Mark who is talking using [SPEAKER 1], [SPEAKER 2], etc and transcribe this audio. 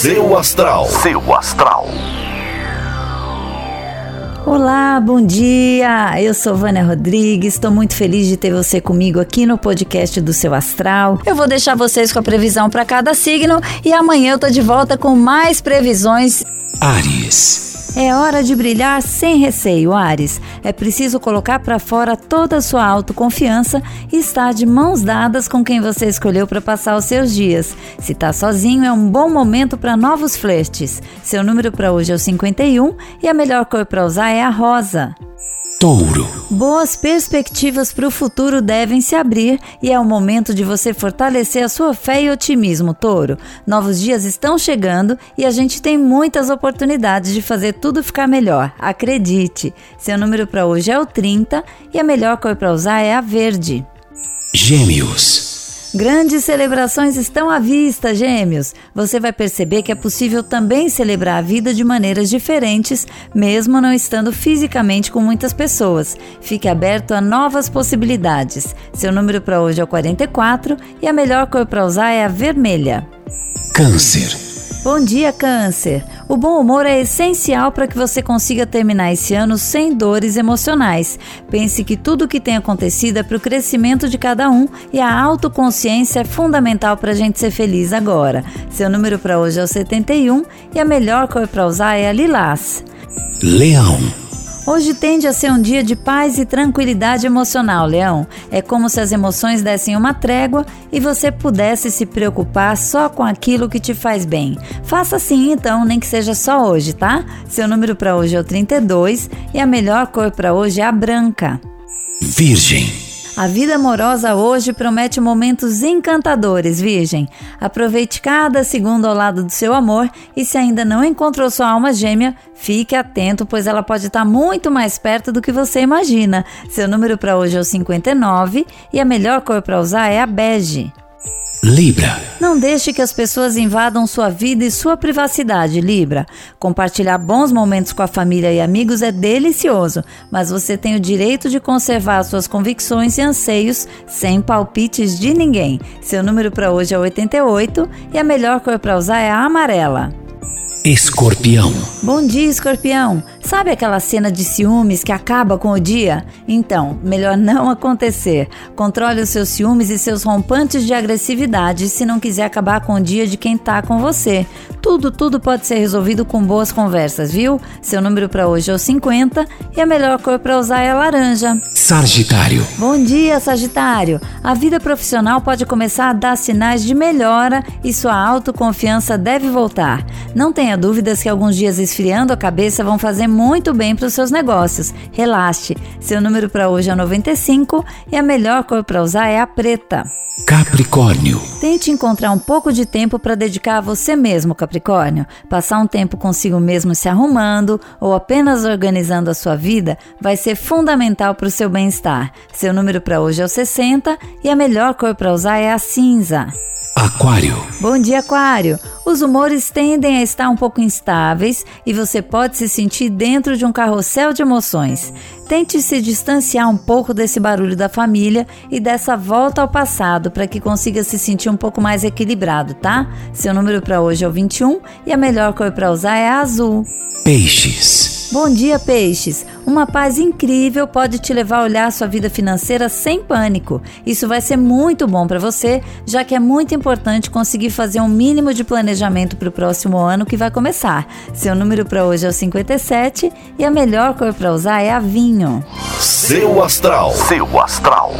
[SPEAKER 1] Seu astral. Seu astral.
[SPEAKER 2] Olá, bom dia! Eu sou Vânia Rodrigues, estou muito feliz de ter você comigo aqui no podcast do Seu Astral. Eu vou deixar vocês com a previsão para cada signo e amanhã eu tô de volta com mais previsões.
[SPEAKER 1] Ares.
[SPEAKER 2] É hora de brilhar sem receio, Ares. É preciso colocar para fora toda a sua autoconfiança e estar de mãos dadas com quem você escolheu para passar os seus dias. Se tá sozinho, é um bom momento para novos flertes. Seu número para hoje é o 51 e a melhor cor para usar é a rosa.
[SPEAKER 1] Touro.
[SPEAKER 2] Boas perspectivas para o futuro devem se abrir e é o momento de você fortalecer a sua fé e otimismo, Touro. Novos dias estão chegando e a gente tem muitas oportunidades de fazer tudo ficar melhor. Acredite! Seu número para hoje é o 30 e a melhor cor para usar é a verde.
[SPEAKER 1] Gêmeos.
[SPEAKER 2] Grandes celebrações estão à vista, gêmeos. Você vai perceber que é possível também celebrar a vida de maneiras diferentes, mesmo não estando fisicamente com muitas pessoas. Fique aberto a novas possibilidades. Seu número para hoje é o 44 e a melhor cor para usar é a vermelha.
[SPEAKER 1] Câncer.
[SPEAKER 2] Bom dia, Câncer! O bom humor é essencial para que você consiga terminar esse ano sem dores emocionais. Pense que tudo o que tem acontecido é para o crescimento de cada um e a autoconsciência é fundamental para a gente ser feliz agora. Seu número para hoje é o 71 e a melhor cor para usar é a lilás.
[SPEAKER 1] Leão.
[SPEAKER 2] Hoje tende a ser um dia de paz e tranquilidade emocional, Leão. É como se as emoções dessem uma trégua e você pudesse se preocupar só com aquilo que te faz bem. Faça assim então, nem que seja só hoje, tá? Seu número para hoje é o 32 e a melhor cor para hoje é a branca.
[SPEAKER 1] Virgem.
[SPEAKER 2] A vida amorosa hoje promete momentos encantadores, Virgem. Aproveite cada segundo ao lado do seu amor e se ainda não encontrou sua alma gêmea, fique atento, pois ela pode estar muito mais perto do que você imagina. Seu número para hoje é o 59 e a melhor cor para usar é a bege.
[SPEAKER 1] Libra.
[SPEAKER 2] Não deixe que as pessoas invadam sua vida e sua privacidade, Libra. Compartilhar bons momentos com a família e amigos é delicioso, mas você tem o direito de conservar suas convicções e anseios sem palpites de ninguém. Seu número para hoje é 88 e a melhor cor para usar é a amarela.
[SPEAKER 1] Escorpião.
[SPEAKER 2] Bom dia, escorpião. Sabe aquela cena de ciúmes que acaba com o dia? Então, melhor não acontecer. Controle os seus ciúmes e seus rompantes de agressividade se não quiser acabar com o dia de quem tá com você. Tudo, tudo pode ser resolvido com boas conversas, viu? Seu número para hoje é o 50 e a melhor cor para usar é a laranja.
[SPEAKER 1] Sagitário.
[SPEAKER 2] Bom dia, Sagitário. A vida profissional pode começar a dar sinais de melhora e sua autoconfiança deve voltar. Não tenha dúvidas que alguns dias esfriando a cabeça vão fazer muito bem para os seus negócios. Relaxe. Seu número para hoje é 95 e a melhor cor para usar é a preta.
[SPEAKER 1] Capricórnio.
[SPEAKER 2] Tente encontrar um pouco de tempo para dedicar a você mesmo, Capricórnio. Passar um tempo consigo mesmo se arrumando ou apenas organizando a sua vida vai ser fundamental para o seu bem-estar. Seu número para hoje é o 60 e a melhor cor para usar é a cinza.
[SPEAKER 1] Aquário.
[SPEAKER 2] Bom dia, Aquário. Os humores tendem a estar um pouco instáveis e você pode se sentir dentro de um carrossel de emoções. Tente se distanciar um pouco desse barulho da família e dessa volta ao passado para que consiga se sentir um pouco mais equilibrado, tá? Seu número para hoje é o 21 e a melhor cor para usar é a azul.
[SPEAKER 1] Peixes.
[SPEAKER 2] Bom dia, peixes! Uma paz incrível pode te levar a olhar sua vida financeira sem pânico. Isso vai ser muito bom para você, já que é muito importante conseguir fazer um mínimo de planejamento para o próximo ano que vai começar. Seu número para hoje é o 57 e a melhor cor para usar é a vinho.
[SPEAKER 1] Seu astral. Seu astral.